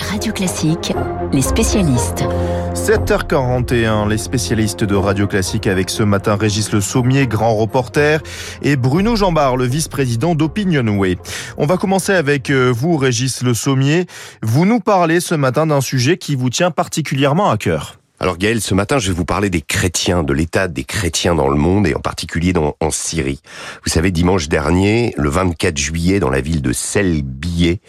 Radio Classique, les spécialistes. 7h41, les spécialistes de Radio Classique avec ce matin Régis Le Sommier, grand reporter, et Bruno Jambard, le vice-président d'Opinionway. On va commencer avec euh, vous, Régis Le Sommier. Vous nous parlez ce matin d'un sujet qui vous tient particulièrement à cœur. Alors Gaël, ce matin, je vais vous parler des chrétiens, de l'état des chrétiens dans le monde et en particulier dans, en Syrie. Vous savez, dimanche dernier, le 24 juillet, dans la ville de Selbiye,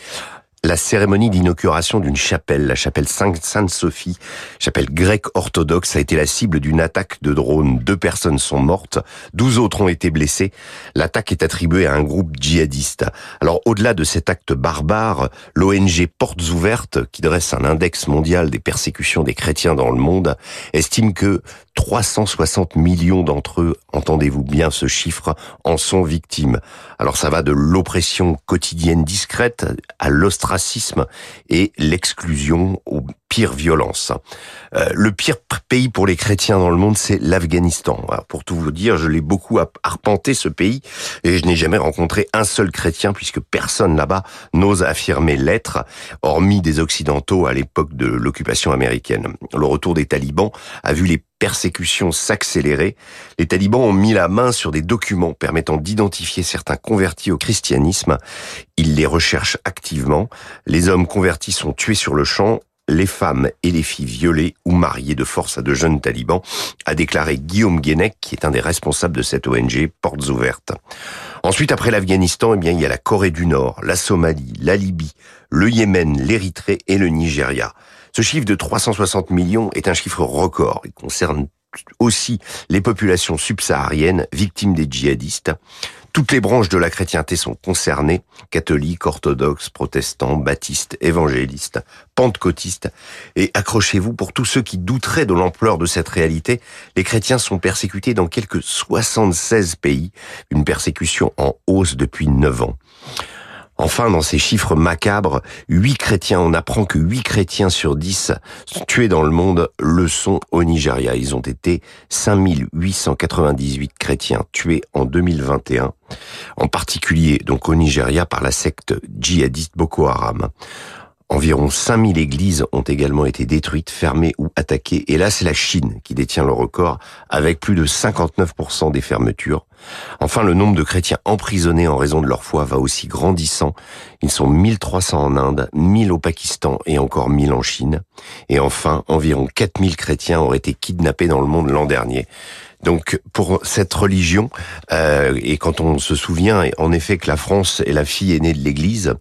la cérémonie d'inauguration d'une chapelle, la chapelle Sainte-Sophie, chapelle grecque orthodoxe, a été la cible d'une attaque de drone. Deux personnes sont mortes, douze autres ont été blessées. L'attaque est attribuée à un groupe djihadiste. Alors, au-delà de cet acte barbare, l'ONG Portes Ouvertes, qui dresse un index mondial des persécutions des chrétiens dans le monde, estime que 360 millions d'entre eux, entendez-vous bien ce chiffre, en sont victimes. Alors ça va de l'oppression quotidienne discrète à l'ostracisme et l'exclusion aux pires violences. Euh, le pire pays pour les chrétiens dans le monde, c'est l'Afghanistan. Pour tout vous dire, je l'ai beaucoup arpenté ce pays et je n'ai jamais rencontré un seul chrétien puisque personne là-bas n'ose affirmer l'être, hormis des Occidentaux à l'époque de l'occupation américaine. Le retour des talibans a vu les persécutions s'accélérer, les talibans ont mis la main sur des documents permettant d'identifier certains convertis au christianisme. Ils les recherchent activement. Les hommes convertis sont tués sur le champ les femmes et les filles violées ou mariées de force à de jeunes talibans, a déclaré Guillaume Guénec, qui est un des responsables de cette ONG Portes Ouvertes. Ensuite, après l'Afghanistan, eh bien, il y a la Corée du Nord, la Somalie, la Libye, le Yémen, l'Érythrée et le Nigeria. Ce chiffre de 360 millions est un chiffre record. Il concerne aussi les populations subsahariennes victimes des djihadistes. Toutes les branches de la chrétienté sont concernées, catholiques, orthodoxes, protestants, baptistes, évangélistes, pentecôtistes. Et accrochez-vous, pour tous ceux qui douteraient de l'ampleur de cette réalité, les chrétiens sont persécutés dans quelques 76 pays, une persécution en hausse depuis 9 ans. Enfin, dans ces chiffres macabres, 8 chrétiens, on apprend que 8 chrétiens sur 10 tués dans le monde le sont au Nigeria. Ils ont été 5898 chrétiens tués en 2021, en particulier donc au Nigeria par la secte djihadiste Boko Haram. Environ 5000 églises ont également été détruites, fermées ou attaquées. Et là, c'est la Chine qui détient le record, avec plus de 59% des fermetures. Enfin, le nombre de chrétiens emprisonnés en raison de leur foi va aussi grandissant. Ils sont 1300 en Inde, 1000 au Pakistan et encore 1000 en Chine. Et enfin, environ 4000 chrétiens auraient été kidnappés dans le monde l'an dernier. Donc pour cette religion, euh, et quand on se souvient en effet que la France est la fille aînée de l'Église,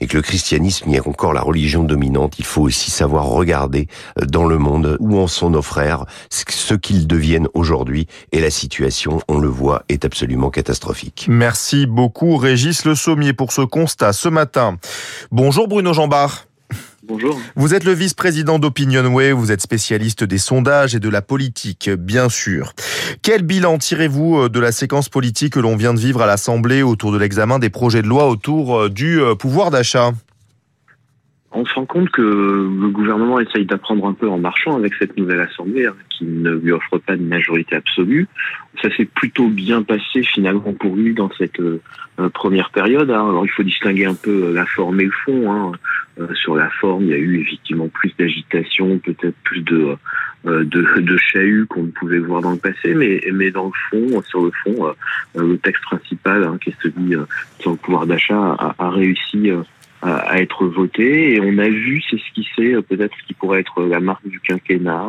et que le christianisme est encore la religion dominante, il faut aussi savoir regarder euh, dans le monde où en sont nos frères, ce qu'ils deviennent aujourd'hui, et la situation, on le voit, est absolument catastrophique. Merci beaucoup Régis Le Sommier pour ce constat ce matin. Bonjour Bruno Jambard. Bonjour. Vous êtes le vice-président d'Opinionway, vous êtes spécialiste des sondages et de la politique, bien sûr. Quel bilan tirez-vous euh, de la séquence politique que l'on vient de vivre à l'Assemblée autour de l'examen des projets de loi autour euh, du euh, pouvoir d'achat? On se rend compte que le gouvernement essaye d'apprendre un peu en marchant avec cette nouvelle assemblée hein, qui ne lui offre pas de majorité absolue. Ça s'est plutôt bien passé finalement pour lui dans cette euh, première période. Hein. Alors il faut distinguer un peu euh, la forme et le fond. Hein. Euh, sur la forme, il y a eu effectivement plus d'agitation, peut-être plus de de, de chahut qu'on ne pouvait voir dans le passé, mais, mais dans le fond, sur le fond, le texte principal, qui est celui sur le pouvoir d'achat, a, a réussi à, être voté. Et on a vu c'est euh, peut-être ce qui pourrait être la marque du quinquennat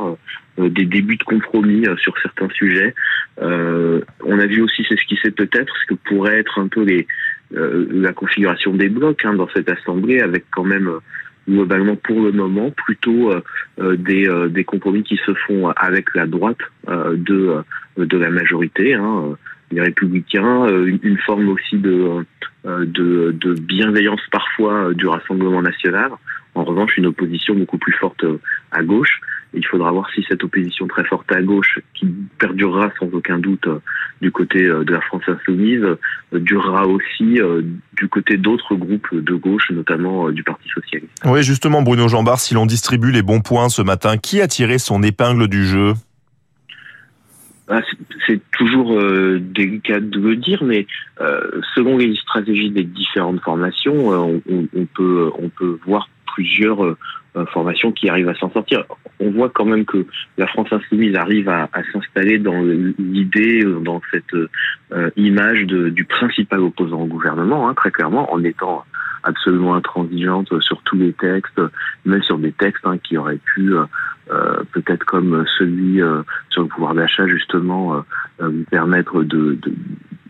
euh, des débuts de compromis euh, sur certains sujets. On a vu aussi c'est peut-être ce que pourrait être un peu les la configuration des blocs hein, dans cette assemblée avec quand même globalement pour le moment plutôt des, des compromis qui se font avec la droite de de la majorité hein, les républicains, euh, une, forme aussi de, euh, de, de, bienveillance parfois euh, du Rassemblement national. En revanche, une opposition beaucoup plus forte à gauche. Il faudra voir si cette opposition très forte à gauche, qui perdurera sans aucun doute du côté de la France insoumise, durera aussi du côté d'autres groupes de gauche, notamment du Parti socialiste. Oui, justement, Bruno Jambard, si l'on distribue les bons points ce matin, qui a tiré son épingle du jeu? C'est toujours euh, délicat de le dire, mais euh, selon les stratégies des différentes formations, euh, on, peut voir plusieurs formation qui arrive à s'en sortir. On voit quand même que la France insoumise arrive à, s'installer dans l'idée, dans cette image du principal opposant au gouvernement, hein, très clairement, en étant absolument intransigeante sur tous les textes, même sur des textes hein, qui auraient pu, peut-être comme celui euh, sur le pouvoir d'achat, justement, euh, lui permettre de, de,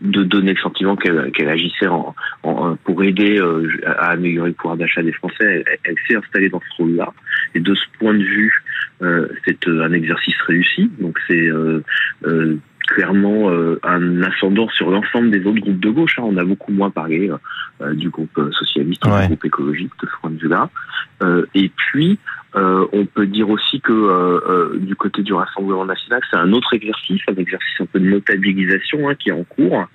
de, donner le sentiment qu'elle agissait en, en, pour aider à améliorer le pouvoir d'achat des Français. Elle, elle s'est installée dans ce rôle-là. Et de ce point de vue, c'est un exercice réussi. Donc c'est clairement euh, un ascendant sur l'ensemble des autres groupes de gauche. Hein. On a beaucoup moins parlé euh, euh, du groupe socialiste, du groupe écologiste de ce point de vue-là. et puis, on peut dire aussi que du côté du Rassemblement national, c'est un autre exercice, un exercice un peu de notabilisation hein, qui est en cours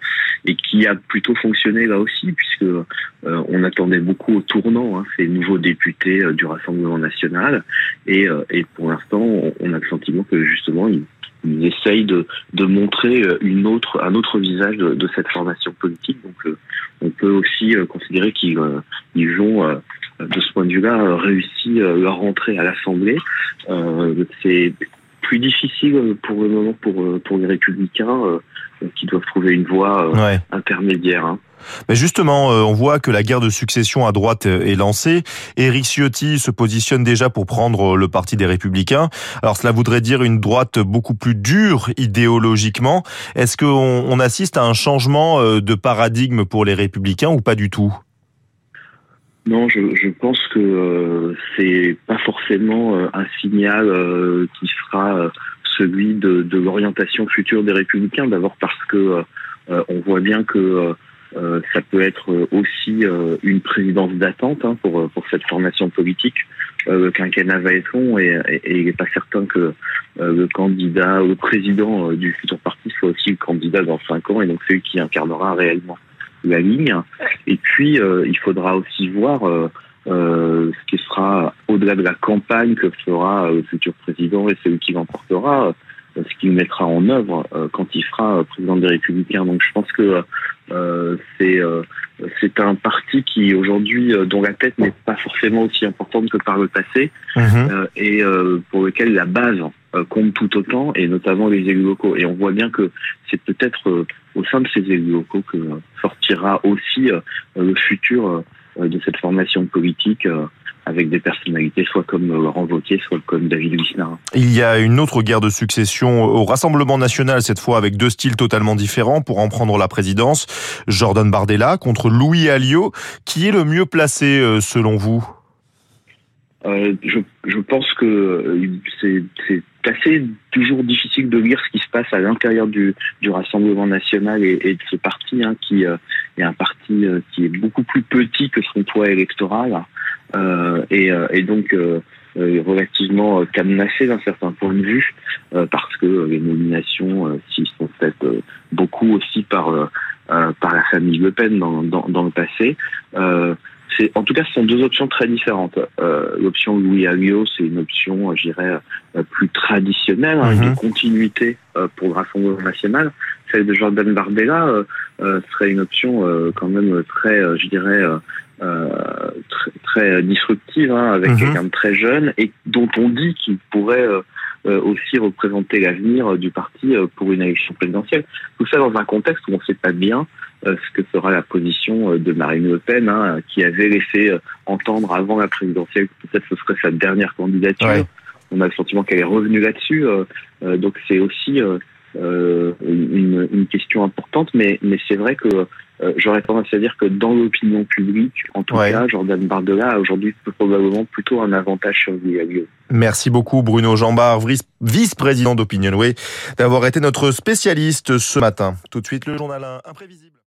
et qui a plutôt fonctionné là aussi, puisque on attendait beaucoup au tournant hein, ces nouveaux députés du Rassemblement national. Et, et pour l'instant, on, a le sentiment que justement, ils ils essayent de, de montrer euh, une autre, un autre visage de, de cette formation politique. Donc, euh, on peut aussi euh, considérer qu'ils ils ont, de ce point de vue-là, réussi leur rentrée à l'Assemblée. C'est plus difficile pour le moment pour, pour les républicains qui doivent trouver une voie intermédiaire. Hein. Mais justement, euh, on voit que la guerre de succession à droite est lancée. Éric Ciotti se positionne déjà pour prendre le parti des Républicains. Alors cela voudrait dire une droite beaucoup plus dure idéologiquement. Est-ce qu'on assiste à un changement euh, de paradigme pour les Républicains ou pas du tout? Non, je, pense que euh, c'est pas forcément un signal qui sera celui de, l'orientation future des Républicains. D'abord parce que on voit bien que euh, ça peut être aussi euh, une présidence d'attente hein, pour, pour cette formation politique. Euh, le quinquennat va être long et, il n'est pas certain que le candidat, le président du futur parti soit aussi le candidat dans cinq ans et donc celui qui incarnera réellement la ligne. Et puis, il faudra aussi voir ce qui sera au-delà de la campagne que fera le futur président et celui qui l'emportera ce qu'il mettra en œuvre quand il sera président des Républicains. Donc je pense que euh, c'est euh, c'est un parti qui aujourd'hui euh, dont la tête n'est pas forcément aussi importante que par le passé mhm. et pour lequel la base compte tout autant et notamment les élus locaux et on voit bien que c'est peut-être au sein de ces élus locaux que sortira aussi le futur de cette formation politique avec des personnalités soit comme Laurent Wauquiez, soit comme David Lisnard. Il y a une autre guerre de succession au Rassemblement national, cette fois avec deux styles totalement différents pour en prendre la présidence. Jordan Bardella contre Louis Alliot. Qui est le mieux placé euh, selon vous? Euh, je, je, pense que euh, c'est assez toujours difficile de lire ce qui se passe à l'intérieur du, du, Rassemblement national et, et de ce parti, hein, qui est un parti qui est beaucoup plus petit que son poids électoral. Euh, et, euh, et, donc euh, relativement cadenassé d'un certain point de vue, parce que les nominations s'y sont faites beaucoup aussi par par la famille Le Pen dans, dans, dans le passé. C'est en tout cas, ce sont deux options très différentes. L'option Louis Alliot, c'est une option, je dirais, plus traditionnelle, hein, mhm. de continuité pour le Rassemblement national. Celle de Jordan Bardella serait une option quand même très, je dirais, euh, très, très, disruptive, hein, avec mhm. quelqu'un de très jeune et dont on dit qu'il pourrait euh, euh, aussi représenter l'avenir du parti pour une élection présidentielle. Tout ça dans un contexte où on ne sait pas bien ce que sera la position de Marine Le Pen, hein, qui avait laissé entendre avant la présidentielle que peut-être ce serait sa dernière candidature. On a le sentiment qu'elle est revenue là-dessus. donc c'est aussi euh, une, une, question importante, mais, mais c'est vrai que euh, j'aurais tendance à dire que dans l'opinion publique, en tout cas, Jordan Bardella a aujourd'hui probablement plutôt un avantage sur Guillaume. Merci beaucoup Bruno Jambard, vice-président d'Opinionway, d'avoir été notre spécialiste ce matin. Tout de suite le journal imprévisible.